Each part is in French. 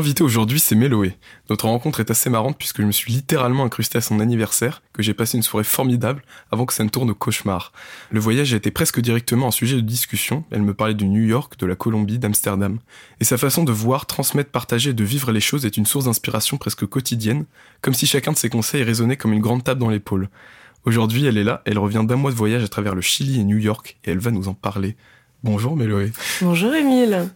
Invité aujourd'hui, c'est Méloé. Notre rencontre est assez marrante puisque je me suis littéralement incrusté à son anniversaire, que j'ai passé une soirée formidable avant que ça ne tourne au cauchemar. Le voyage a été presque directement un sujet de discussion. Elle me parlait du New York, de la Colombie, d'Amsterdam. Et sa façon de voir, transmettre, partager et de vivre les choses est une source d'inspiration presque quotidienne, comme si chacun de ses conseils résonnait comme une grande tape dans l'épaule. Aujourd'hui, elle est là, elle revient d'un mois de voyage à travers le Chili et New York, et elle va nous en parler. Bonjour Méloé. Bonjour Émile.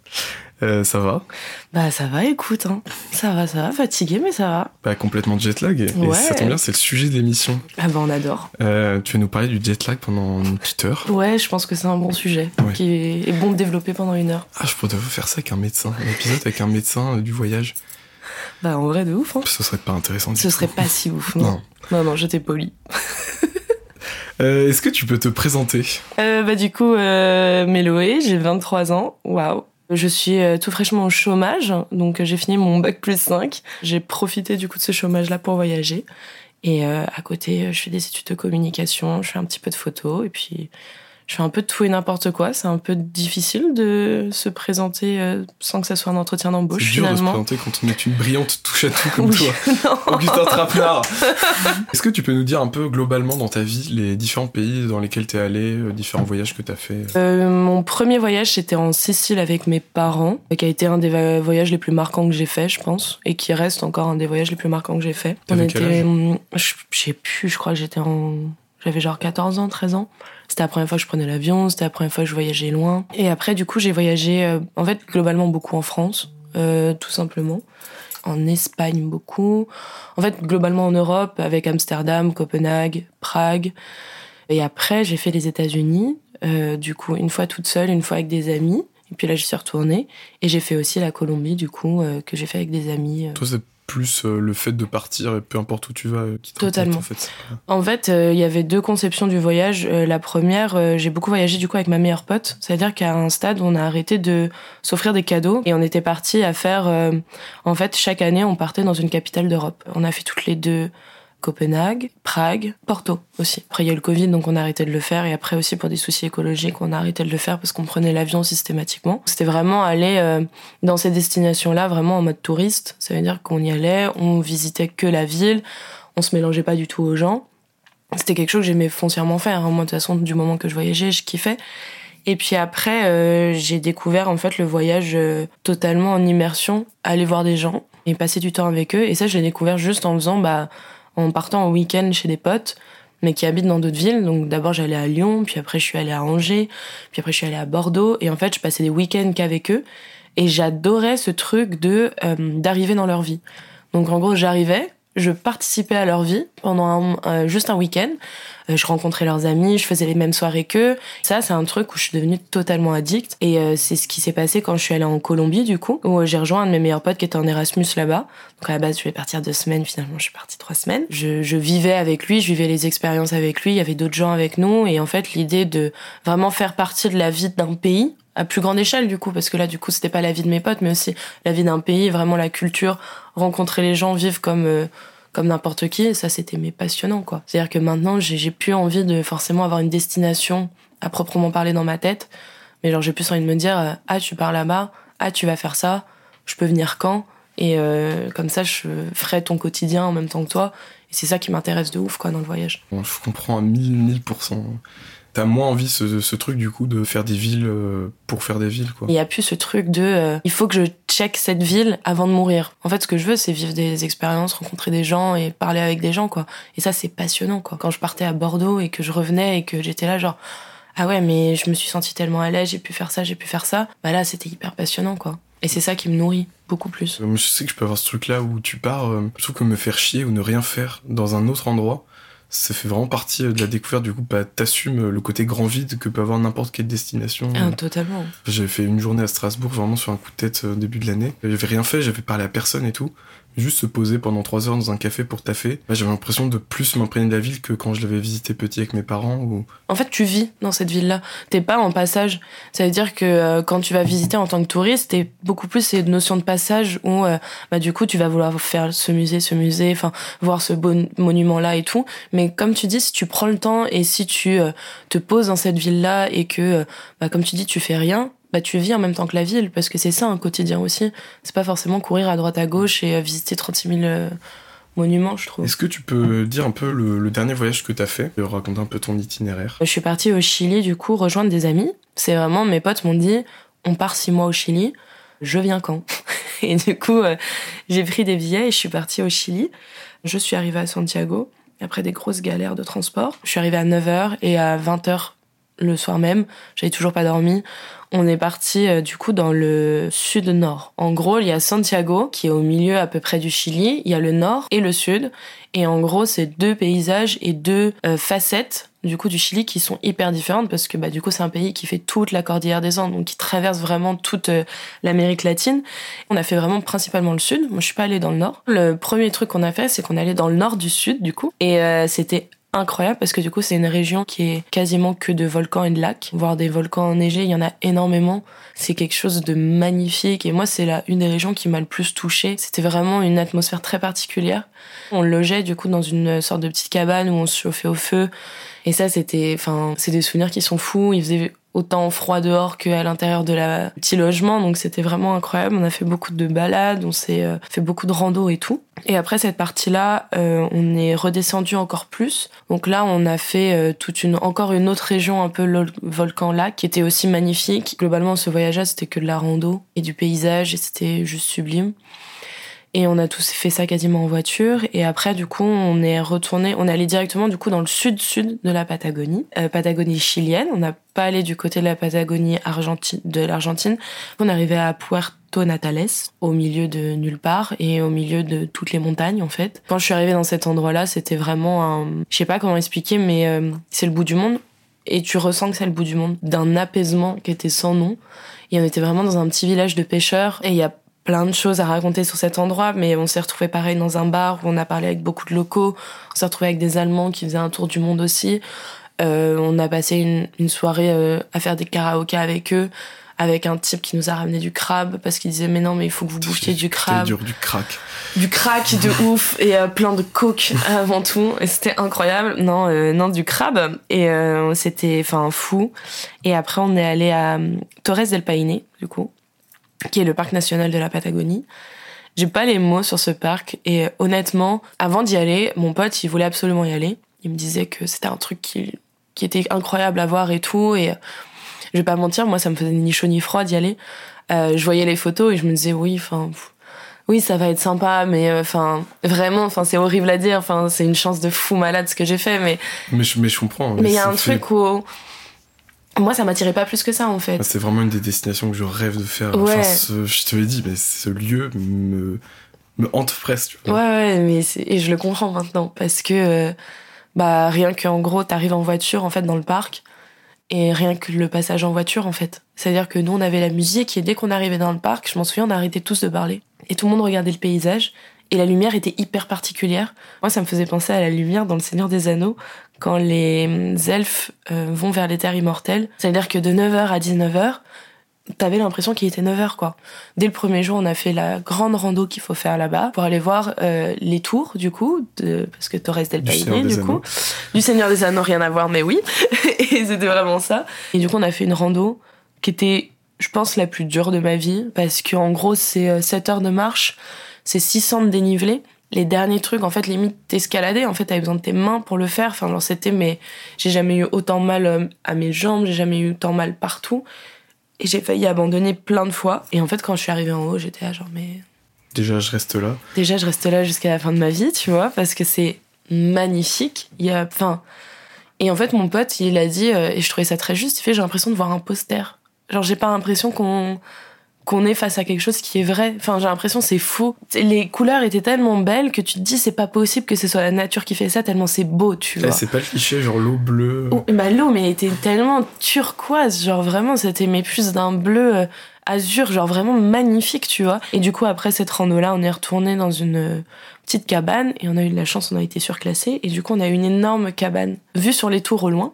Euh, ça va? Bah ça va, écoute, hein. ça va, ça va, fatigué mais ça va. Bah complètement jet lag et, et ça tombe bien, c'est le sujet de l'émission. Ah bah on adore. Euh, tu vas nous parler du jet lag pendant une petite heure. Ouais, je pense que c'est un bon sujet Ouais. qui est, bon de développer pendant une heure. Ah, je pourrais faire ça avec un médecin, un épisode avec un médecin euh, du voyage. Bah en vrai de ouf, hein. Ce serait pas intéressant. du Ce tout. serait pas si ouf, non. Non. Non, non, j'étais poli. Euh, Est-ce que tu peux te présenter? Euh, bah du coup, euh, Méloé, j'ai 23 ans, waouh. Je suis euh, tout fraîchement au chômage, donc euh, j'ai fini mon bac plus 5. J'ai profité du coup de ce chômage-là pour voyager. Et à côté, je fais des études de communication, je fais un petit peu de photos, et puis je fais un peu de tout et n'importe quoi. C'est un peu difficile de se présenter euh, sans que ça soit un entretien d'embauche C'est dur de se présenter quand on est une brillante touche à tout comme Oui, toi. Augustin Trapenard Est-ce que tu peux nous dire un peu globalement dans ta vie les différents pays dans lesquels t'es allé, euh, différents voyages que t'as fait Euh, mon premier voyage, c'était en Sicile avec mes parents, qui a été un des voyages les plus marquants que j'ai fait, je pense, et qui reste encore un des voyages les plus marquants que j'ai fait. Quel âge? hum, je sais plus, je crois que j'étais en, j'avais genre 14 ans, 13 ans. C'était la première fois que je prenais l'avion, c'était la première fois que je voyageais loin. Et après, du coup, j'ai voyagé, euh, en fait, globalement beaucoup en France, euh, tout simplement. En Espagne, beaucoup. En fait, globalement en Europe, avec Amsterdam, Copenhague, Prague. Et après, j'ai fait les États-Unis, euh, du coup, une fois toute seule, une fois avec des amis. Et puis là, je suis retournée. Et j'ai fait aussi la Colombie, du coup, que j'ai fait avec des amis. euh. Plus euh, le fait de partir et peu importe où tu vas euh, qui Totalement. en fait. En fait, euh, il y avait deux conceptions du voyage. Euh, la première, euh, j'ai beaucoup voyagé du coup avec ma meilleure pote. C'est-à-dire qu'à un stade, on a arrêté de s'offrir des cadeaux et on était parti à faire. en fait, chaque année, on partait dans une capitale d'Europe. On a fait toutes les deux Copenhague, Prague, Porto aussi. Après, il y a eu le Covid, donc on a arrêté de le faire. Et après aussi, pour des soucis écologiques, on a arrêté de le faire parce qu'on prenait l'avion systématiquement. C'était vraiment aller euh, dans ces destinations-là, vraiment en mode touriste. Ça veut dire qu'on y allait, on visitait que la ville, on se mélangeait pas du tout aux gens. C'était quelque chose que j'aimais foncièrement faire. hein. Moi, de toute façon, du moment que je voyageais, je kiffais. Et puis après, euh, j'ai découvert en fait le voyage euh, totalement en immersion, aller voir des gens et passer du temps avec eux. Et ça, je l'ai découvert juste en faisant, bah, en partant en week-end chez des potes, mais qui habitent dans d'autres villes. Donc d'abord, j'allais à Lyon, puis après, je suis allée à Angers, puis après, je suis allée à Bordeaux. Et en fait, je passais des week-ends qu'avec eux. Et j'adorais ce truc de euh, d'arriver dans leur vie. Donc en gros, j'arrivais, je participais à leur vie pendant euh, juste un week-end. Euh, je rencontrais leurs amis, je faisais les mêmes soirées qu'eux. Ça, c'est un truc où je suis devenue totalement addict. Et euh, c'est ce qui s'est passé quand je suis allée en Colombie, du coup, où euh, j'ai rejoint un de mes meilleurs potes qui était en Erasmus là-bas. Donc à la base, je vais partir deux semaines. Finalement, je suis partie trois semaines. Je, je vivais avec lui, je vivais les expériences avec lui. Il y avait d'autres gens avec nous. Et en fait, l'idée de vraiment faire partie de la vie d'un pays à plus grande échelle du coup parce que là du coup c'était pas la vie de mes potes mais aussi la vie d'un pays vraiment la culture rencontrer les gens vivre comme euh, comme n'importe qui et ça c'était mais passionnant quoi c'est à dire que maintenant j'ai plus envie de forcément avoir une destination à proprement parler dans ma tête mais genre j'ai plus envie de me dire euh, ah tu pars là-bas ah tu vas faire ça je peux venir quand et euh, comme ça je ferai ton quotidien en même temps que toi et c'est ça qui m'intéresse de ouf quoi dans le voyage je comprends à 1000, 1000%. T'as moins envie ce, ce truc du coup de faire des villes euh, pour faire des villes quoi. Il y a plus ce truc de euh, il faut que je check cette ville avant de mourir. En fait, ce que je veux, c'est vivre des expériences, rencontrer des gens et parler avec des gens, quoi. Et ça, c'est passionnant, quoi. Quand je partais à Bordeaux et que je revenais et que j'étais là, genre, ah ouais, mais je me suis sentie tellement à l'aise, j'ai pu faire ça, j'ai pu faire ça. Bah là, c'était hyper passionnant, quoi. Et c'est ça qui me nourrit beaucoup plus. Euh, Je sais que je peux avoir ce truc là où tu pars, euh, trouve que me faire chier ou ne rien faire dans un autre endroit, ça fait vraiment partie euh, de la découverte. Du coup, bah, t'assumes le côté grand vide que peut avoir n'importe quelle destination. Ah, totalement. J'avais fait une journée à Strasbourg, vraiment sur un coup de tête euh, au début de l'année. J'avais rien fait, j'avais parlé à personne et tout. Juste se poser pendant trois heures dans un café pour taffer. Bah, j'avais l'impression de plus m'imprégner de la ville que quand je l'avais visité petit avec mes parents. Ou... En fait, tu vis dans cette ville-là. T'es pas en passage. Ça veut dire que euh, quand tu vas visiter en tant que touriste, t'es beaucoup plus ces notions de passage où, euh, bah, du coup, tu vas vouloir faire ce musée, ce musée, enfin, voir ce beau monument-là et tout. Mais comme tu dis, si tu prends le temps et si tu euh, te poses dans cette ville-là et que, euh, bah, comme tu dis, tu fais rien, bah tu vis en même temps que la ville parce que c'est ça un quotidien aussi. C'est pas forcément courir à droite à gauche et visiter 36 000 monuments, je trouve. Est-ce que tu peux dire un peu le, dernier voyage que tu as fait, raconter un peu ton itinéraire Je suis partie au Chili, du coup, rejoindre des amis. C'est vraiment, mes potes m'ont dit, on part six mois au Chili, je viens quand Et du coup, euh, j'ai pris des billets et je suis partie au Chili. Je suis arrivée à Santiago, après des grosses galères de transport. Je suis arrivée à 9h et à 20h le soir même, j'avais toujours pas dormi. On est parti euh, du coup dans le sud-nord. En gros, il y a Santiago qui est au milieu à peu près du Chili, il y a le nord et le sud et en gros, c'est deux paysages et deux euh, facettes du coup du Chili qui sont hyper différentes parce que bah du coup c'est un pays qui fait toute la cordillère des Andes donc qui traverse vraiment toute euh, l'Amérique latine. On a fait vraiment principalement le sud. Moi je suis pas allée dans le nord. Le premier truc qu'on a fait c'est qu'on allait dans le nord du sud du coup et c'était incroyable parce que du coup c'est une région qui est quasiment que de volcans et de lacs, voire des volcans enneigés, il y en a énormément. C'est quelque chose de magnifique et moi c'est là une des régions qui m'a le plus touchée. C'était vraiment une atmosphère très particulière. On logeait du coup dans une sorte de petite cabane où on se chauffait au feu et ça c'était enfin c'est des souvenirs qui sont fous. Il faisait autant froid dehors qu'à l'intérieur de la petit logement donc c'était vraiment incroyable. On a fait beaucoup de balades on s'est euh, fait beaucoup de rando et tout. Et après cette partie là euh, on est redescendu encore plus. Donc là on a fait euh, toute une encore une autre région un peu volcan lac qui était aussi magnifique. Globalement ce voyage là c'était que de la rando et du paysage et c'était juste sublime et on a tous fait ça quasiment en voiture. Et après, du coup, on est retourné, on est allé directement du coup dans le sud-sud de la Patagonie, euh, Patagonie chilienne. On n'a pas allé du côté de la Patagonie argentine, de l'Argentine. On arrivé à Puerto Natales, au milieu de nulle part et au milieu de toutes les montagnes en fait. Quand je suis arrivée dans cet endroit-là, c'était vraiment un, je sais pas comment expliquer, mais euh, c'est le bout du monde. Et tu ressens que c'est le bout du monde, d'un apaisement qui était sans nom. Et on était vraiment dans un petit village de pêcheurs. Et il y a plein de choses à raconter sur cet endroit, mais on s'est retrouvé pareil dans un bar où on a parlé avec beaucoup de locaux. On s'est retrouvé avec des Allemands qui faisaient un tour du monde aussi. Euh, on a passé une, une soirée euh, à faire des karaokés avec eux, avec un type qui nous a ramené du crabe parce qu'il disait mais non mais il faut que vous bouffiez du crabe. Dur, du crack. Du crack de ouf et euh, plein de coke avant tout. Et c'était incroyable. Non, euh, non du crabe et c'était enfin fou. Et après on est allé à Torres del Paine du coup qui est le parc national de la Patagonie. J'ai pas les mots sur ce parc et honnêtement, avant d'y aller, mon pote, il voulait absolument y aller. Il me disait que c'était un truc qui, qui était incroyable à voir et tout et je vais pas mentir, moi ça me faisait ni chaud ni froid d'y aller. Euh, je voyais les photos et je me disais oui, enfin oui, ça va être sympa, mais euh, enfin vraiment, enfin c'est horrible à dire, enfin c'est une chance de fou malade ce que j'ai fait, mais mais je, mais je comprends. Mais il y a un truc où moi, ça m'attirait pas plus que ça, en fait. C'est vraiment une des destinations que je rêve de faire. Enfin, je te l'ai dit, mais ce lieu me, me hante presque. Ouais, ouais, mais et je le comprends maintenant. Parce que, euh, bah, rien qu'en gros, t'arrives en voiture, en fait, dans le parc. Et rien que le passage en voiture, en fait. C'est-à-dire que nous, on avait la musique et dès qu'on arrivait dans le parc, je m'en souviens, on arrêtait tous de parler. Et tout le monde regardait le paysage. Et la lumière était hyper particulière. Moi, ça me faisait penser à la lumière dans Le Seigneur des Anneaux, quand les elfes euh, vont vers les terres immortelles. C'est-à-dire que de 9h à 19h, t'avais l'impression qu'il était 9h, quoi. Dès le premier jour, on a fait la grande rando qu'il faut faire là-bas pour aller voir euh, les tours, du coup, de, parce que Torres del Paine, du coup. Du Seigneur des Anneaux, rien à voir, mais oui. et c'était vraiment ça. Et du coup, on a fait une rando qui était, je pense, la plus dure de ma vie, parce qu'en gros, c'est 7 euh, heures de marche c'est 600 de dénivelé. Les derniers trucs, en fait, limite t'escalader, en fait, t'avais besoin de tes mains pour le faire. Enfin, genre, c'était, mais j'ai jamais eu autant mal euh, à mes jambes, j'ai jamais eu autant mal partout. Et j'ai failli abandonner plein de fois. Et en fait, quand je suis arrivée en haut, j'étais là, genre, mais. Déjà, je reste là. Déjà, je reste là jusqu'à la fin de ma vie, tu vois, parce que c'est magnifique. Il y a, enfin. Et en fait, mon pote, il a dit, euh, et je trouvais ça très juste, il fait, j'ai l'impression de voir un poster. Genre, j'ai pas l'impression qu'on qu'on est face à quelque chose qui est vrai. Enfin, j'ai l'impression c'est faux. Les couleurs étaient tellement belles que tu te dis c'est pas possible que ce soit la nature qui fait ça tellement c'est beau, tu vois. c'est pas le cliché genre l'eau bleue. Oh, bah l'eau mais était tellement turquoise, genre vraiment c'était mais plus d'un bleu euh, azur, genre vraiment magnifique, tu vois. Et du coup après cette rando là, on est retourné dans une euh, petite cabane et on a eu de la chance, on a été surclassé et du coup on a eu une énorme cabane vue sur les tours au loin.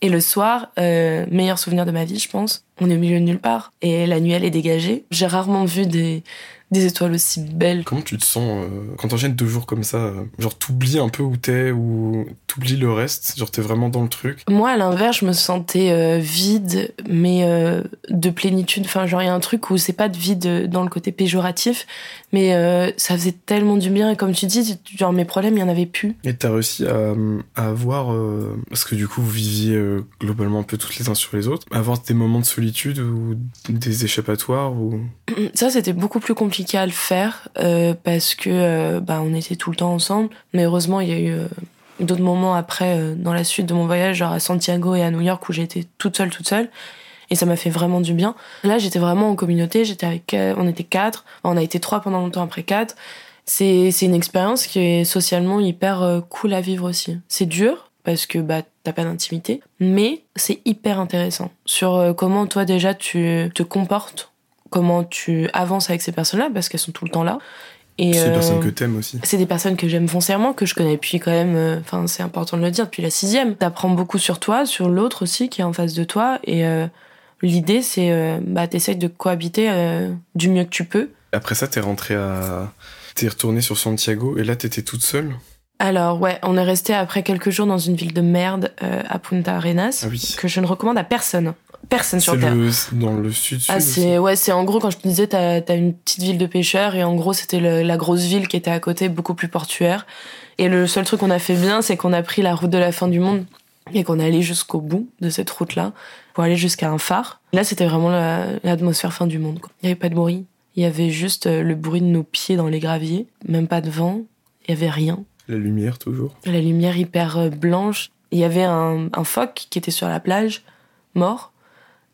Et le soir, euh, meilleur souvenir de ma vie, je pense, on est au milieu de nulle part. Et la nuit, elle est dégagée. J'ai rarement vu des, des étoiles aussi belles. Comment tu te sens euh, quand t'enchaînes deux jours comme ça euh, Genre t'oublies un peu où t'es ou t'oublies le reste Genre t'es vraiment dans le truc? Moi, à l'inverse, je me sentais euh, vide, mais euh, de plénitude. Enfin, genre il y a un truc où c'est pas de vide dans le côté péjoratif, mais euh, ça faisait tellement du bien. Et comme tu dis, genre mes problèmes, il y en avait plus. Et t'as réussi à, à avoir, euh, parce que du coup vous viviez euh, globalement un peu toutes les uns sur les autres, avoir des moments de solitude ou des échappatoires ou... Ça, c'était beaucoup plus compliqué à le faire parce que bah, on était tout le temps ensemble. Mais heureusement, il y a eu d'autres moments après, dans la suite de mon voyage, genre à Santiago et à New York, où j'étais toute seule, toute seule. Et ça m'a fait vraiment du bien. Là, j'étais vraiment en communauté. J'étais avec, euh, on était quatre. On a été trois pendant longtemps après quatre. C'est c'est une expérience qui est socialement hyper euh, cool à vivre aussi. C'est dur parce que bah t'as pas d'intimité, mais c'est hyper intéressant sur euh, comment toi déjà tu te comportes, comment tu avances avec ces personnes-là parce qu'elles sont tout le temps là. Et C'est des euh, personnes que t'aimes aussi. c'est des personnes que j'aime foncièrement, que je connais depuis quand même, euh, enfin c'est important de le dire, depuis la sixième. T'apprends beaucoup sur toi, sur l'autre aussi qui est en face de toi, et euh, l'idée c'est, euh, bah t'essayes de cohabiter euh, du mieux que tu peux. Après ça t'es rentré à... T'es retourné sur Santiago et là t'étais toute seule? Alors ouais, on est resté après quelques jours dans une ville de merde euh, à Punta Arenas, Ah oui. que je ne recommande à personne, personne sur terre. le... c'est dans le sud-sud Ah, c'est ouais, c'est en gros quand je te disais t'as as une petite ville de pêcheurs et en gros c'était le- la grosse ville qui était à côté, beaucoup plus portuaire. Et le seul truc qu'on a fait bien, c'est qu'on a pris la route de la fin du monde et qu'on est allé jusqu'au bout de cette route-là pour aller jusqu'à un phare. Là, c'était vraiment la- l'atmosphère fin du monde. quoi. Il y avait pas de bruit, il y avait juste euh, le bruit de nos pieds dans les graviers, même pas de vent, il y avait rien. La lumière toujours. La lumière hyper euh, blanche. Il y avait un, un phoque qui était sur la plage, mort.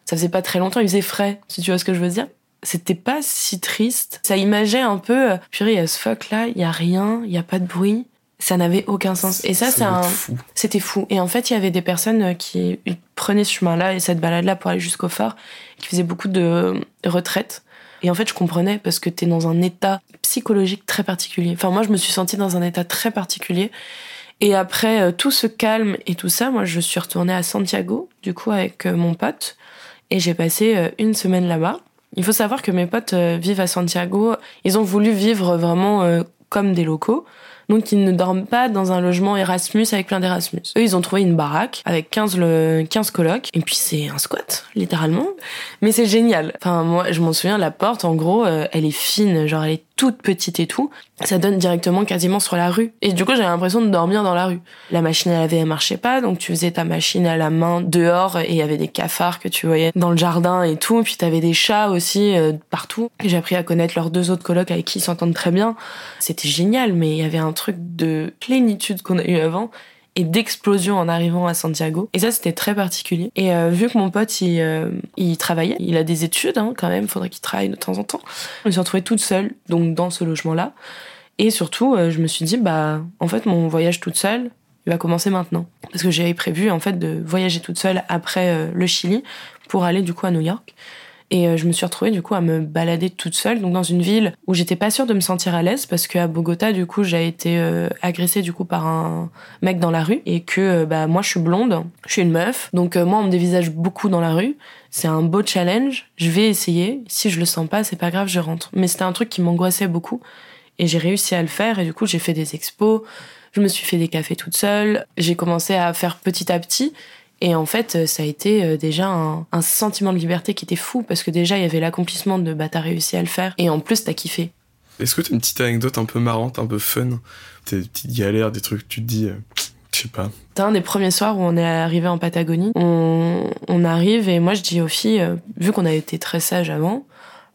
Ça faisait pas très longtemps, il faisait frais, si tu vois ce que je veux dire. C'était pas si triste. Ça imageait un peu, euh, purée, il y a ce phoque là, il y a rien, il y a pas de bruit. Ça n'avait aucun sens. Et ça, c'est un, c'était fou. Et en fait, il y avait des personnes euh, qui prenaient ce chemin-là et cette balade-là pour aller jusqu'au phare, qui faisaient beaucoup de retraites. Et en fait, je comprenais parce que t'es dans un état psychologique très particulier. Enfin, moi, je me suis sentie dans un état très particulier. Et après euh, tout ce calme et tout ça, moi, je suis retournée à Santiago, du coup, avec euh, mon pote. Et j'ai passé une semaine là-bas. Il faut savoir que mes potes vivent à Santiago. Ils ont voulu vivre vraiment comme des locaux. Donc ils ne dorment pas dans un logement Erasmus avec plein d'Erasmus. Eux, ils ont trouvé une baraque avec 15, le, 15 colocs. Et puis c'est un squat, littéralement. Mais c'est génial. Enfin, moi, je m'en souviens, la porte, en gros, euh, elle est fine, genre elle est toute petite et tout. Ça donne directement quasiment sur la rue. Et du coup, j'avais l'impression de dormir dans la rue. La machine à laver, elle marchait pas, donc tu faisais ta machine à la main dehors et il y avait des cafards que tu voyais dans le jardin et tout. Puis t'avais des chats aussi euh, partout. J'ai appris à connaître leurs deux autres colocs avec qui ils s'entendent très bien. C'était génial, mais il y avait un truc de plénitude qu'on a eu avant et d'explosion en arrivant à Santiago. Et ça, c'était très particulier. Et euh, vu que mon pote, il, euh, il travaillait, il a des études hein, quand même, faudrait qu'il travaille de temps en temps. Je me suis retrouvée toute seule, donc dans ce logement-là. Et surtout, euh, je me suis dit, bah, en fait, mon voyage toute seule, il va commencer maintenant. Parce que j'avais prévu, en fait, de voyager toute seule après euh, le Chili pour aller, du coup, à New York. Et euh, je me suis retrouvée du coup à me balader toute seule, donc dans une ville où j'étais pas sûre de me sentir à l'aise parce qu'à Bogota du coup j'ai été euh, agressée du coup par un mec dans la rue et que euh, bah moi je suis blonde, je suis une meuf, donc euh, moi on me dévisage beaucoup dans la rue. C'est un beau challenge, je vais essayer. Si je le sens pas, c'est pas grave, je rentre. Mais c'était un truc qui m'angoissait beaucoup et j'ai réussi à le faire et du coup j'ai fait des expos, je me suis fait des cafés toute seule, j'ai commencé à faire petit à petit et en fait, euh, ça a été euh, déjà un, un sentiment de liberté qui était fou parce que déjà il y avait l'accomplissement de bah t'as réussi à le faire et en plus t'as kiffé. Est-ce que t'as une petite anecdote un peu marrante, un peu fun? Des petites galères, des trucs que tu te dis, euh, je sais pas. C'était un des premiers soirs où on est arrivé en Patagonie. On, on arrive et moi je dis aux filles, euh, vu qu'on a été très sages avant,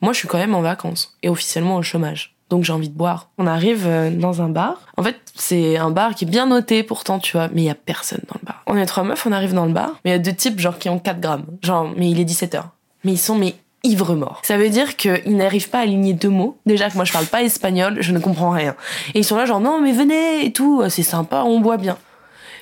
moi je suis quand même en vacances et officiellement au chômage. Donc j'ai envie de boire. On arrive euh, dans un bar. En fait, c'est un bar qui est bien noté pourtant, tu vois, mais il y a personne dans le bar. On est trois meufs, on arrive dans le bar, mais il y a deux types genre qui ont 4 grammes. Genre, mais il est 17h. Mais ils sont mais ivres morts. Ça veut dire qu'ils n'arrivent pas à aligner deux mots. Déjà que moi je parle pas espagnol, je ne comprends rien. Et ils sont là genre non mais venez et tout, c'est sympa, on boit bien.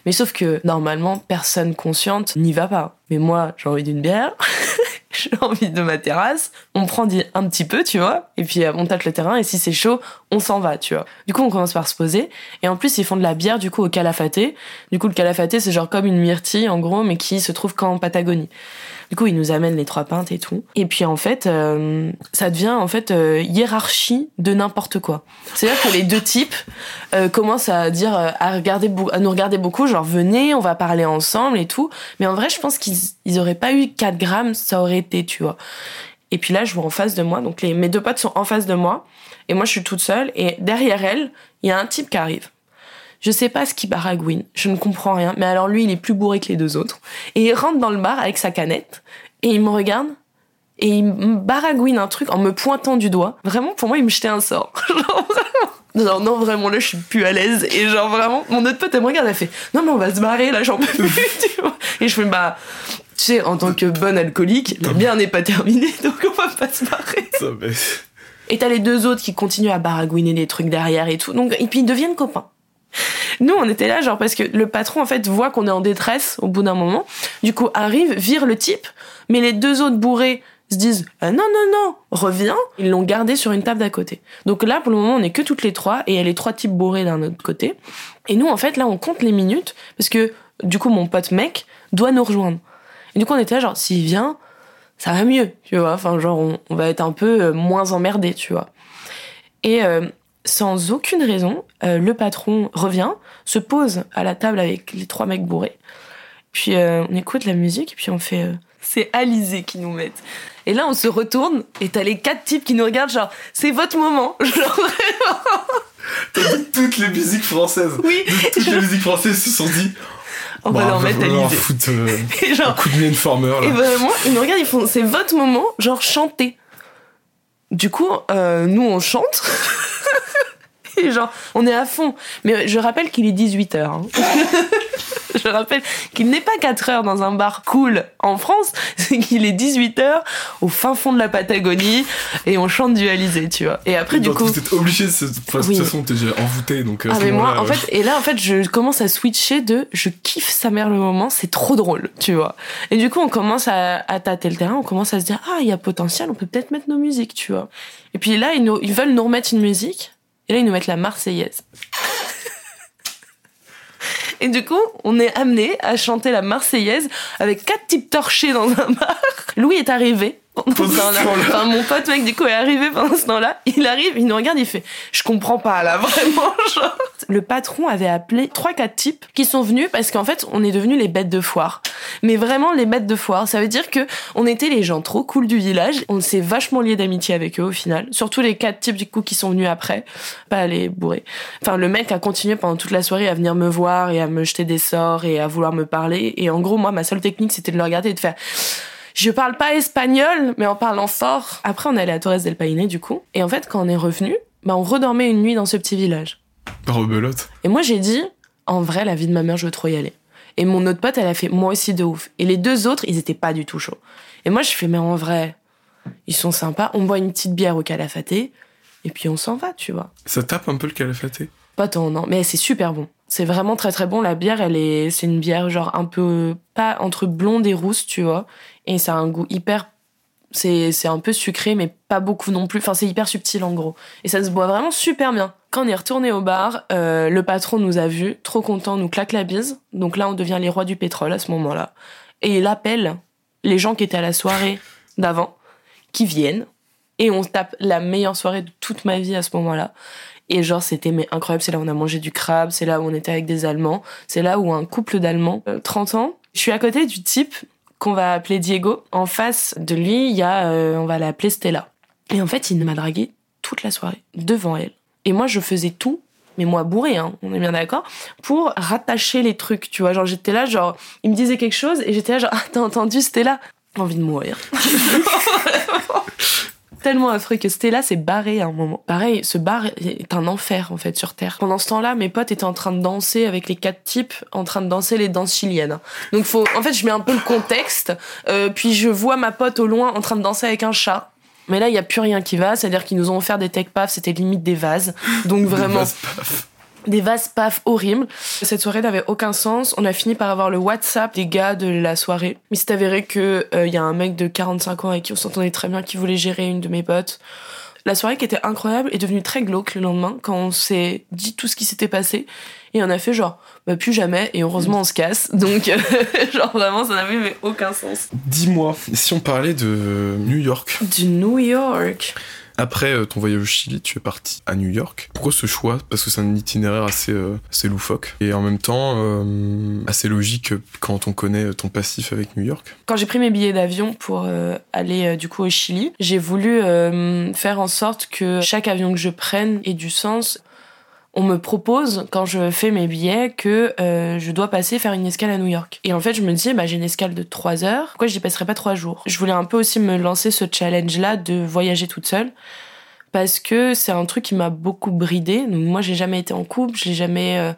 Mais sauf que normalement, personne consciente n'y va pas. Mais moi, j'ai envie d'une bière, j'ai envie de ma terrasse, on prend un petit peu, tu vois, et puis euh, on tâte le terrain, et si c'est chaud, on s'en va, tu vois. Du coup, on commence par se poser. Et en plus, ils font de la bière, du coup, au calafaté. Du coup, le calafaté, c'est genre comme une myrtille, en gros, mais qui se trouve qu'en Patagonie. Du coup, ils nous amènent les trois pintes et tout. Et puis, en fait, euh, ça devient, en fait, euh, hiérarchie de n'importe quoi. C'est-à-dire que les deux types euh, commencent à dire, à regarder, à nous regarder beaucoup, genre, venez, on va parler ensemble et tout. Mais en vrai, je pense qu'ils ils auraient pas eu 4 grammes, ça aurait été, tu vois. Et puis là, je vois en face de moi, donc les, mes deux potes sont en face de moi. Et moi, je suis toute seule. Et derrière elle, il y a un type qui arrive. Je sais pas ce qui baragouine. Je ne comprends rien. Mais alors lui, il est plus bourré que les deux autres. Et il rentre dans le bar avec sa canette. Et il me regarde. Et il me baragouine un truc en me pointant du doigt. Vraiment, pour moi, il me jetait un sort. genre vraiment. Genre, non, vraiment, là, je suis plus à l'aise. Et genre, vraiment, mon autre pote, elle me regarde, elle fait, non, mais on va se barrer, là, j'en peux plus, tu vois. Et je fais, bah, tu sais, en tant que bonne alcoolique, la bière n'est pas terminée, donc on va pas se barrer. Ça, mais... Et t'as les deux autres qui continuent à baragouiner des trucs derrière et tout. Donc, et puis ils deviennent copains. Nous, on était là, genre, parce que le patron, en fait, voit qu'on est en détresse au bout d'un moment. Du coup, arrive, vire le type, mais les deux autres bourrés se disent ah, non, non, non, reviens. Ils l'ont gardé sur une table d'à côté. Donc là, pour le moment, on est que toutes les trois et il y a les trois types bourrés d'un autre côté. Et nous, en fait, là, on compte les minutes parce que, du coup, mon pote mec doit nous rejoindre. Et du coup, on était là, genre, s'il vient, ça va mieux, tu vois. Enfin, genre, on, on va être un peu euh, moins emmerdé, tu vois. Et euh, sans aucune raison, euh, le patron revient, se pose à la table avec les trois mecs bourrés. Puis euh, on écoute la musique, et puis on fait. euh, c'est Alizé qui nous met. Et là, on se retourne, et t'as les quatre types qui nous regardent, genre, c'est votre moment. Genre, vraiment. T'as dit toutes les musiques françaises. Oui. De toutes les musiques françaises se sont dit. On va bah, leur mettre Alizé. foutre euh, Et un genre, coup de Informer Et là. vraiment, ils nous regardent, ils font c'est votre moment, genre chantez. Du coup, euh, nous on chante. Genre, on est à fond. Mais je rappelle qu'il est 18h. je rappelle qu'il n'est pas 4 heures dans un bar cool en France, c'est qu'il est 18h au fin fond de la Patagonie et on chante du Alizé, tu vois. Et après, du coup. T'es obligé, de enfin, de Oui. toute façon, t'es déjà envoûté. Donc, à Ah mais moi en euh, fait et là en fait je commence à switcher de je kiffe sa mère le moment c'est trop drôle tu vois et du coup on commence à, à tâter le terrain on commence à se dire ah il y a potentiel on peut peut-être mettre nos musiques tu vois et puis là ils, nous, ils veulent nous remettre une musique et là ils nous mettent la Marseillaise. Et du coup on est amené à chanter la Marseillaise avec quatre types torchés dans un bar. Louis est arrivé pendant Pendant ce ce temps-là. temps-là. Enfin, mon pote mec du coup est arrivé pendant ce temps-là. Il arrive, il nous regarde, il fait je comprends pas là vraiment genre. Le patron avait appelé trois quatre types qui sont venus parce qu'en fait on est devenus les bêtes de foire. Mais vraiment les bêtes de foire, ça veut dire que on était les gens trop cool du village. On s'est vachement liés d'amitié avec eux au final. Surtout les quatre types du coup qui sont venus après, pas les bourrés. Enfin le mec a continué pendant toute la soirée à venir me voir et à me jeter des sorts et à vouloir me parler. Et en gros moi ma seule technique c'était de le regarder et de faire je parle pas espagnol, mais en parlant fort. Après, on est allé à Torres del Paine, du coup. Et en fait, quand on est revenu, bah, on redormait une nuit dans ce petit village. Rebelote. Et moi, j'ai dit, en vrai, la vie de ma mère, je veux trop y aller. Et mon autre pote, elle a fait, moi aussi de ouf. Et les deux autres, ils étaient pas du tout chauds. Et moi, je fais, mais en vrai, ils sont sympas. On boit une petite bière au calafaté. Et puis, on s'en va, tu vois. Ça tape un peu le calafaté. Pas tant, non. Mais c'est super bon. C'est vraiment très très bon. La bière, elle est, c'est une bière genre un peu, pas entre blonde et rousse, tu vois. Et ça a un goût hyper, c'est, c'est un peu sucré, mais pas beaucoup non plus. Enfin, c'est hyper subtil en gros. Et ça se boit vraiment super bien. Quand on est retourné au bar, euh, le patron nous a vus, trop content, nous claque la bise. Donc là, on devient les rois du pétrole à ce moment-là. Et il appelle les gens qui étaient à la soirée d'avant, qui viennent. Et on tape la meilleure soirée de toute ma vie à ce moment-là. Et genre, c'était mais incroyable. C'est là où on a mangé du crabe, c'est là où on était avec des Allemands, c'est là où un couple d'Allemands, euh, 30 ans, je suis à côté du type qu'on va appeler Diego. En face de lui, il y a, euh, on va l'appeler Stella. Et en fait, il m'a dragué toute la soirée, devant elle. Et moi, je faisais tout, mais moi bourré, hein, on est bien d'accord, pour rattacher les trucs, tu vois. Genre, j'étais là, genre, il me disait quelque chose, et j'étais là, genre, ah, t'as entendu Stella? Envie de mourir. tellement affreux que Stella s'est barrée à un moment. Pareil, ce bar est un enfer en fait sur Terre. Pendant ce temps-là, mes potes étaient en train de danser avec les quatre types, en train de danser les danses chiliennes. Donc faut, en fait, je mets un peu le contexte, euh, puis je vois ma pote au loin en train de danser avec un chat. Mais là, il y a plus rien qui va, c'est-à-dire qu'ils nous ont offert des tech paf, c'était limite des vases. Donc vraiment, Vas, paf. Des vases paf horribles. Cette soirée n'avait aucun sens. On a fini par avoir le WhatsApp des gars de la soirée. Mais c'est avéré que euh, il y a un mec de 45 ans avec qui on s'entendait très bien qui voulait gérer une de mes potes. La soirée qui était incroyable est devenue très glauque le lendemain quand on s'est dit tout ce qui s'était passé et on a fait genre bah plus jamais et heureusement on se casse donc euh, genre vraiment ça n'avait aucun sens. Dis-moi si on parlait de New York. Du New York. Après euh, ton voyage au Chili, tu es parti à New York. Pourquoi ce choix? Parce que c'est un itinéraire assez, euh, assez loufoque et en même temps euh, assez logique quand on connaît ton passif avec New York. Quand j'ai pris mes billets d'avion pour aller du coup au Chili, j'ai voulu faire en sorte que chaque avion que je prenne ait du sens on me propose quand je fais mes billets que euh, je dois passer faire une escale à New York. Et en fait, je me dis, bah, j'ai une escale de 3 heures, pourquoi j'y passerai pas 3 jours? Je voulais un peu aussi me lancer ce challenge-là de voyager toute seule parce que c'est un truc qui m'a beaucoup bridé. moi, j'ai jamais été en couple, j'ai jamais euh,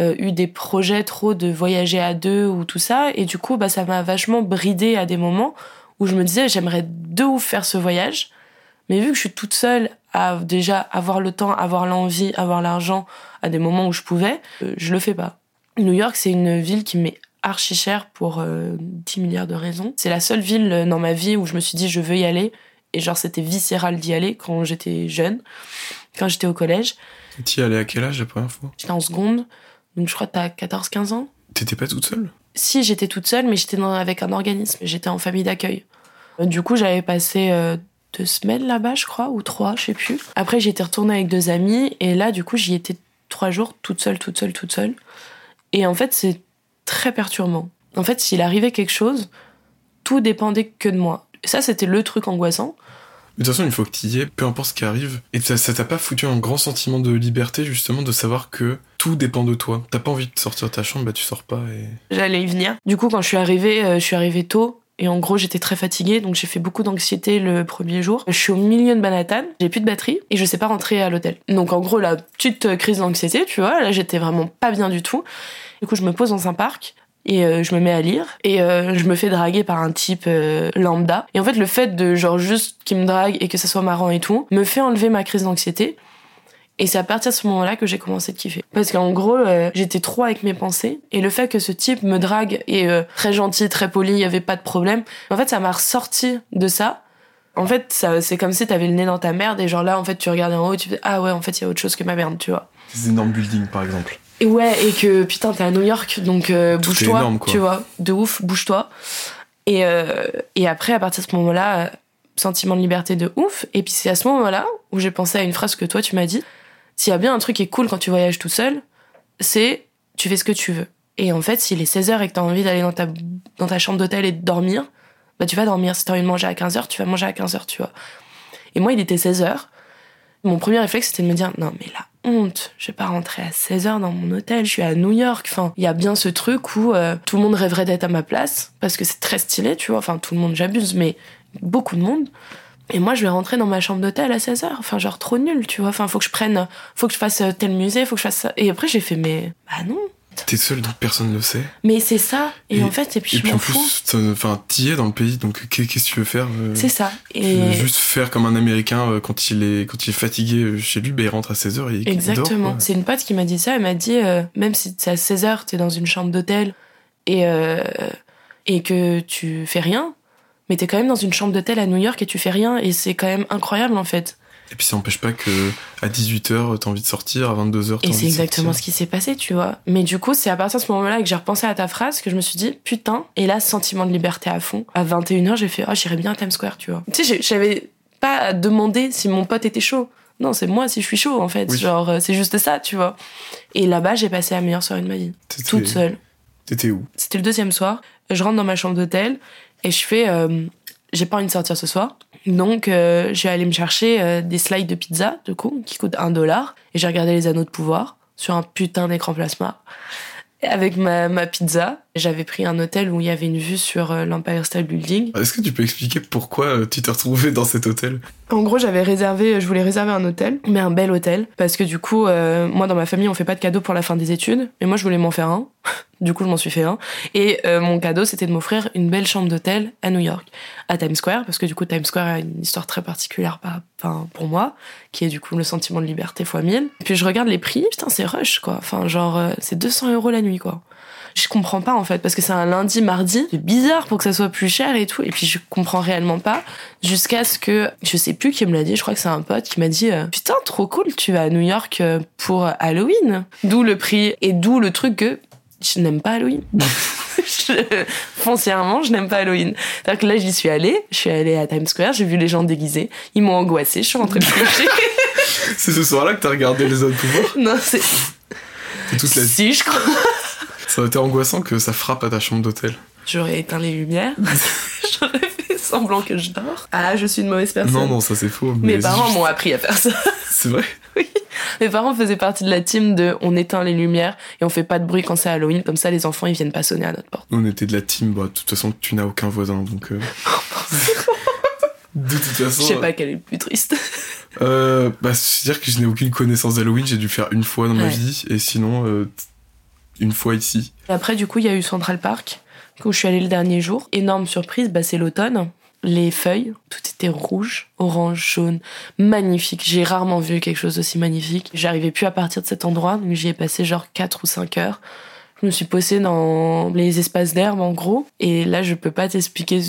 euh, eu des projets trop de voyager à deux ou tout ça. Et du coup, bah, ça m'a vachement bridé à des moments où je me disais, j'aimerais de ouf faire ce voyage. Mais vu que je suis toute seule à déjà avoir le temps, avoir l'envie, avoir l'argent à des moments où je pouvais, euh, je le fais pas. New York, c'est une ville qui m'est archi chère pour 10 euh, milliards de raisons. C'est la seule ville euh, dans ma vie où je me suis dit je veux y aller. Et genre, c'était viscéral d'y aller quand j'étais jeune, quand j'étais au collège. Tu y allais à quel âge la première fois? J'étais en seconde, donc je crois que t'as 14-15 ans. T'étais pas toute seule? Si, j'étais toute seule, mais j'étais avec un organisme. J'étais en famille d'accueil. Du coup, j'avais passé deux semaines là-bas, je crois, ou trois, je sais plus. Après, j'étais retournée avec deux amis, et là, du coup, j'y étais trois jours, toute seule, toute seule, toute seule. Et en fait, c'est très perturbant. En fait, s'il arrivait quelque chose, tout dépendait que de moi. Et ça, c'était le truc angoissant. De toute façon, il faut que tu y aies, peu importe ce qui arrive. Et ça t'a pas foutu un grand sentiment de liberté, justement, de savoir que tout dépend de toi. T'as pas envie de sortir de ta chambre, bah tu sors pas et... J'allais y venir. Du coup, quand je suis arrivée, euh, je suis arrivée tôt. Et en gros, j'étais très fatiguée, donc j'ai fait beaucoup d'anxiété le premier jour. Je suis au milieu de Manhattan, j'ai plus de batterie et je sais pas rentrer à l'hôtel. Donc en gros, la petite crise d'anxiété, tu vois, là j'étais vraiment pas bien du tout. Du coup, je me pose dans un parc et euh, je me mets à lire et euh, je me fais draguer par un type euh, lambda. Et en fait, le fait de genre juste qu'il me drague et que ça soit marrant et tout, me fait enlever ma crise d'anxiété. Et c'est à partir de ce moment-là que j'ai commencé de kiffer. Parce qu'en gros, euh, j'étais trop avec mes pensées. Et le fait que ce type me drague et euh, très gentil, très poli, il y avait pas de problème. En fait, ça m'a ressorti de ça. En fait, ça, c'est comme si t'avais le nez dans ta merde et genre là, en fait, tu regardes en haut et tu fais ah ouais, en fait, il y a autre chose que ma merde, tu vois. Des énormes buildings, par exemple. Et ouais, et que putain, t'es à New York, donc euh, bouge-toi, tu vois, de ouf, bouge-toi. Et, et après, à partir de ce moment-là, sentiment de liberté de ouf. Et puis c'est à ce moment-là où j'ai pensé à une phrase que toi tu m'as dit s'il y a bien un truc qui est cool quand tu voyages tout seul, c'est tu fais ce que tu veux. Et en fait, s'il est 16h et que t'as envie d'aller dans ta, dans ta chambre d'hôtel et de dormir, bah tu vas dormir. Si t'as envie de manger à 15h, tu vas manger à 15h, tu vois. Et moi, il était 16h. Mon premier réflexe, c'était de me dire, non, mais la honte, je vais pas rentrer à 16h dans mon hôtel, je suis à New York. Enfin, il y a bien ce truc où euh, tout le monde rêverait d'être à ma place, parce que c'est très stylé, tu vois. Enfin, tout le monde, j'abuse, mais beaucoup de monde. Et moi, je vais rentrer dans ma chambre d'hôtel à 16h. Enfin, genre, trop nul, tu vois. Enfin, faut que je prenne, faut que je fasse tel musée, faut que je fasse ça. Et après, j'ai fait, mais, bah non. T'es seul, donc personne ne le sait. Mais c'est ça. Et, en fait, et puis, et puis en plus, enfin, t'y es dans le pays, donc qu'est-ce que tu veux faire euh, C'est ça. Et juste faire comme un Américain euh, quand il est quand il est fatigué euh, chez lui, ben il rentre à 16h et Exactement. C'est une pote qui m'a dit ça. Elle m'a dit, même si c'est à 16h, t'es dans une chambre d'hôtel et et que tu fais rien, mais t'es quand même dans une chambre d'hôtel à New York et tu fais rien et c'est quand même incroyable en fait. Et puis ça n'empêche pas que à 18h t'as envie de sortir, à 22h t'as Et c'est exactement ce qui s'est passé, tu vois. Mais du coup, c'est à partir de ce moment-là que j'ai repensé à ta phrase que je me suis dit putain, et là sentiment de liberté à fond. À 21h, j'ai fait oh, j'irais bien à Times Square, tu vois. Tu sais, j'avais pas demandé si mon pote était chaud. Non, c'est moi si je suis chaud en fait, genre euh, c'est juste ça, tu vois. Et là-bas, j'ai passé la meilleure soirée de ma vie, toute seule. T'étais où? C'était le deuxième soir. Je rentre dans ma chambre d'hôtel et je fais, euh, j'ai pas envie de sortir ce soir. Donc, euh, je vais aller me chercher euh, des slides de pizza, du coup, qui coûtent un dollar. Et j'ai regardé les anneaux de pouvoir sur un putain d'écran plasma avec ma, ma pizza. J'avais pris un hôtel où il y avait une vue sur l'Empire State Building. Est-ce que tu peux expliquer pourquoi tu t'es retrouvé dans cet hôtel? En gros, j'avais réservé, je voulais réserver un hôtel, mais un bel hôtel, parce que du coup, euh, moi dans ma famille, on fait pas de cadeau pour la fin des études, mais moi je voulais m'en faire un. Du coup, je m'en suis fait un. Et mon cadeau, c'était de m'offrir une belle chambre d'hôtel à New York, à Times Square, parce que du coup, Times Square a une histoire très particulière enfin, pour moi, qui est du coup le sentiment de liberté fois 1000. Puis je regarde les prix, putain, c'est rush, quoi. Enfin, genre, c'est 200 euros la nuit, quoi. Je comprends pas en fait parce que c'est un lundi, mardi. C'est bizarre pour que ça soit plus cher et tout. Et puis je comprends réellement pas jusqu'à ce que je sais plus qui me l'a dit. Je crois que c'est un pote qui m'a dit euh, putain trop cool, tu vas à New York euh, pour Halloween. D'où le prix et d'où le truc que je n'aime pas Halloween. je, foncièrement, je n'aime pas Halloween. C'est-à-dire que là, j'y suis allée. Je suis allée à Times Square. J'ai vu les gens déguisés. Ils m'ont angoissée. Je suis rentrée me coucher. c'est ce soir-là que t'as regardé les autres pouvoirs? Non, c'est. C'est toute la. Si, je crois. Ça aurait été angoissant que ça frappe à ta chambre d'hôtel. J'aurais éteint les lumières. J'aurais fait semblant que je dors. Ah, je suis une mauvaise personne. Non, non, ça c'est faux. Mes parents m'ont appris à faire ça. C'est vrai? Oui. Mes parents faisaient partie de la team de on éteint les lumières et on fait pas de bruit quand c'est Halloween, comme ça les enfants ils viennent pas sonner à notre porte. On était de la team, bah, de toute façon tu n'as aucun voisin donc. Euh... de toute façon. Je sais pas quel est le plus triste. Euh, bah, c'est-à-dire que je n'ai aucune connaissance d'Halloween, j'ai dû faire une fois dans ma vie et sinon euh, une fois ici. après, du coup, il y a eu Central Park où je suis allée le dernier jour. Énorme surprise, bah, c'est l'automne les feuilles, tout était rouge, orange, jaune, magnifique. J'ai rarement vu quelque chose d'aussi magnifique. J'arrivais plus à partir de cet endroit, donc j'y ai passé genre 4 ou 5 heures. Je me suis posée dans les espaces d'herbe en gros, et là je peux pas t'expliquer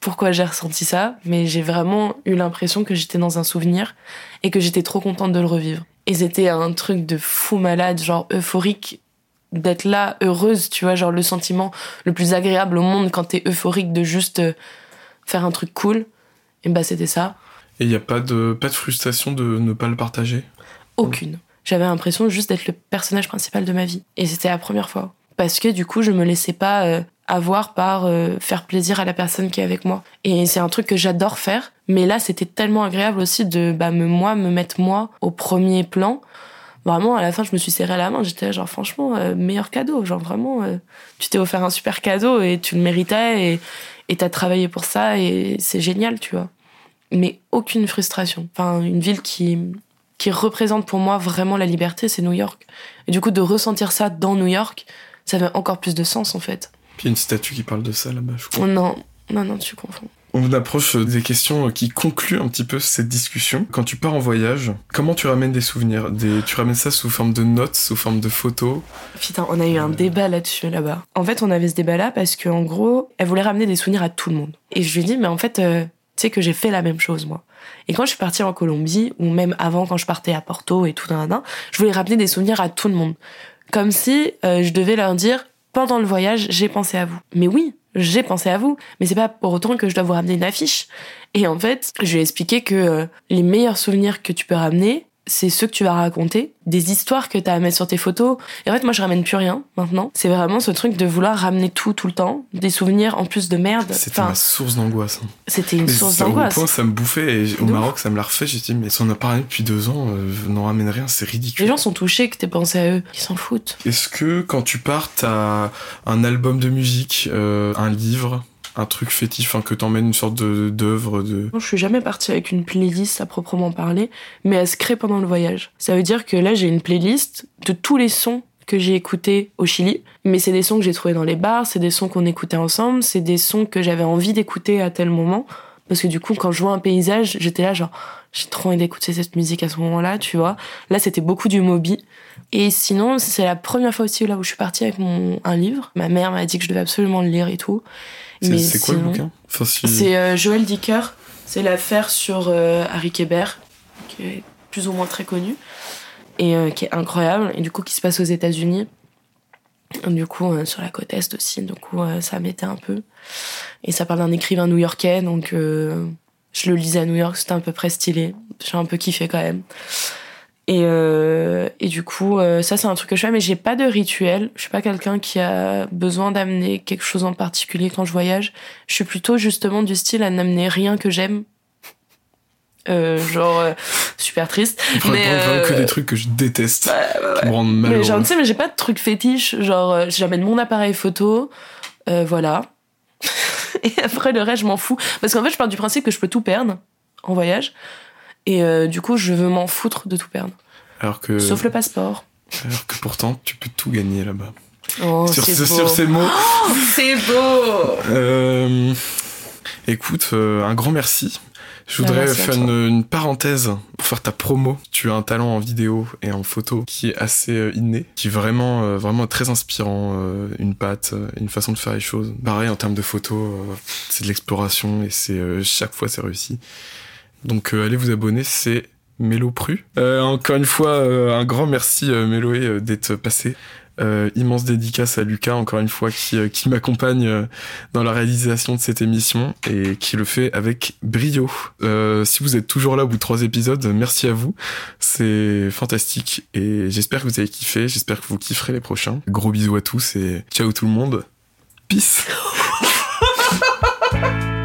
pourquoi j'ai ressenti ça, mais j'ai vraiment eu l'impression que j'étais dans un souvenir et que j'étais trop contente de le revivre. Et c'était un truc de fou malade, genre euphorique d'être là, heureuse, tu vois, genre le sentiment le plus agréable au monde quand t'es euphorique de juste euh, faire un truc cool. Et bah c'était ça. Et il n'y a pas de, pas de frustration de ne pas le partager? Aucune. J'avais l'impression juste d'être le personnage principal de ma vie. Et c'était la première fois. Parce que du coup, je me laissais pas euh, avoir par euh, faire plaisir à la personne qui est avec moi. Et c'est un truc que j'adore faire. Mais là, c'était tellement agréable aussi de bah, me, moi, me mettre moi au premier plan. Vraiment, à la fin, je me suis serré la main. J'étais genre, franchement, euh, meilleur cadeau. Genre, vraiment, tu t'es offert un super cadeau et tu le méritais. Et, et t'as travaillé pour ça et c'est génial, tu vois. Mais aucune frustration. Enfin, une ville qui, qui représente pour moi vraiment la liberté, c'est New York. Et du coup, de ressentir ça dans New York, ça fait encore plus de sens, en fait. Puis il y a une statue qui parle de ça là-bas, je crois. Non, non, non, tu confonds. On approche des questions qui concluent un petit peu cette discussion. Quand tu pars en voyage, comment tu ramènes des souvenirs? Des... Tu ramènes ça sous forme de notes, sous forme de photos? Putain, on a eu un débat là-dessus là-bas. En fait, on avait ce débat-là parce qu'en gros, elle voulait ramener des souvenirs à tout le monde. Et je lui ai dit, mais en fait, euh, tu sais que j'ai fait la même chose moi. Et quand je suis partie en Colombie, ou même avant quand je partais à Porto et tout, d'un je voulais ramener des souvenirs à tout le monde. Comme si euh, je devais leur dire, pendant le voyage, j'ai pensé à vous. Mais oui, j'ai pensé à vous, mais c'est pas pour autant que je dois vous ramener une affiche. Et en fait, je lui ai expliqué que euh, les meilleurs souvenirs que tu peux ramener, c'est ceux que tu vas raconter, des histoires que tu as à mettre sur tes photos. Et en fait, moi, je ramène plus rien maintenant. C'est vraiment ce truc de vouloir ramener tout, tout le temps. Des souvenirs en plus de merde. C'était ma source d'angoisse. Hein. C'était une source d'angoisse. point, ça me bouffait. Et au Maroc, ça me l'a refait. J'ai dit, mais si on a parlé depuis deux ans, euh, n'en ramène rien, c'est ridicule. Les gens sont touchés que t'aies pensé à eux. Ils s'en foutent. Est-ce que quand tu pars, t'as un album de musique, euh, un livre? Un truc enfin que t'emmènes une sorte de d'œuvre de. Je suis jamais partie avec une playlist à proprement parler, mais elle se crée pendant le voyage. Ça veut dire que là j'ai une playlist de tous les sons que j'ai écoutés au Chili, mais c'est des sons que j'ai trouvés dans les bars, c'est des sons qu'on écoutait ensemble, c'est des sons que j'avais envie d'écouter à tel moment. Parce que du coup, quand je vois un paysage, j'étais là genre, j'ai trop envie d'écouter cette musique à ce moment-là, tu vois. Là, c'était beaucoup du Moby. Et sinon, c'est la première fois aussi là où je suis partie avec mon, un livre. Ma mère m'a dit que je devais absolument le lire et tout. C'est quoi le bouquin? C'est euh, Joël Dicker. C'est l'affaire sur euh, Harry Kéber, qui est plus ou moins très connu et euh, qui est incroyable. Et du coup, qui se passe aux États-Unis. Du coup, sur la côte est aussi. Du coup, ça m'était un peu. Et ça parle d'un écrivain new-yorkais. Donc, je le lisais à New York. C'était un peu près stylé. J'ai un peu kiffé quand même. Et, euh, et du coup, euh, ça c'est un truc que je fais, mais j'ai pas de rituel. Je suis pas quelqu'un qui a besoin d'amener quelque chose en particulier quand je voyage. Je suis plutôt justement du style à n'amener rien que j'aime. Euh, genre euh, super triste. mais euh, que des trucs que je déteste, qui me rendent malheureux. Mais genre, tu sais, mais j'ai pas de trucs fétiches. Genre, j'amène mon appareil photo, voilà. et après le reste, je m'en fous, parce qu'en fait, je pars du principe que je peux tout perdre en voyage. Et euh, du coup, je veux m'en foutre de tout perdre. Alors que... Sauf le passeport. Alors que pourtant, tu peux tout gagner là-bas. Oh, sur, ces mots. Oh, c'est beau euh... Écoute, euh, un grand merci. Je voudrais faire une, une parenthèse pour faire ta promo. Tu as un talent en vidéo et en photo qui est assez euh, inné, qui est vraiment, euh, vraiment très inspirant. euh, une patte, une façon de faire les choses. Pareil en termes de photos, euh, c'est de l'exploration et c'est chaque fois c'est réussi. Donc allez vous abonner, c'est Mélo Pru. Euh, encore une fois, un grand merci Méloé d'être passé. Euh, immense dédicace à Lucas, encore une fois, qui, euh, qui m'accompagne euh, dans la réalisation de cette émission et qui le fait avec brio. Euh, si vous êtes toujours là au bout de trois épisodes, merci à vous. C'est fantastique et j'espère que vous avez kiffé. J'espère que vous kifferez les prochains. Gros bisous à tous et ciao tout le monde. Peace.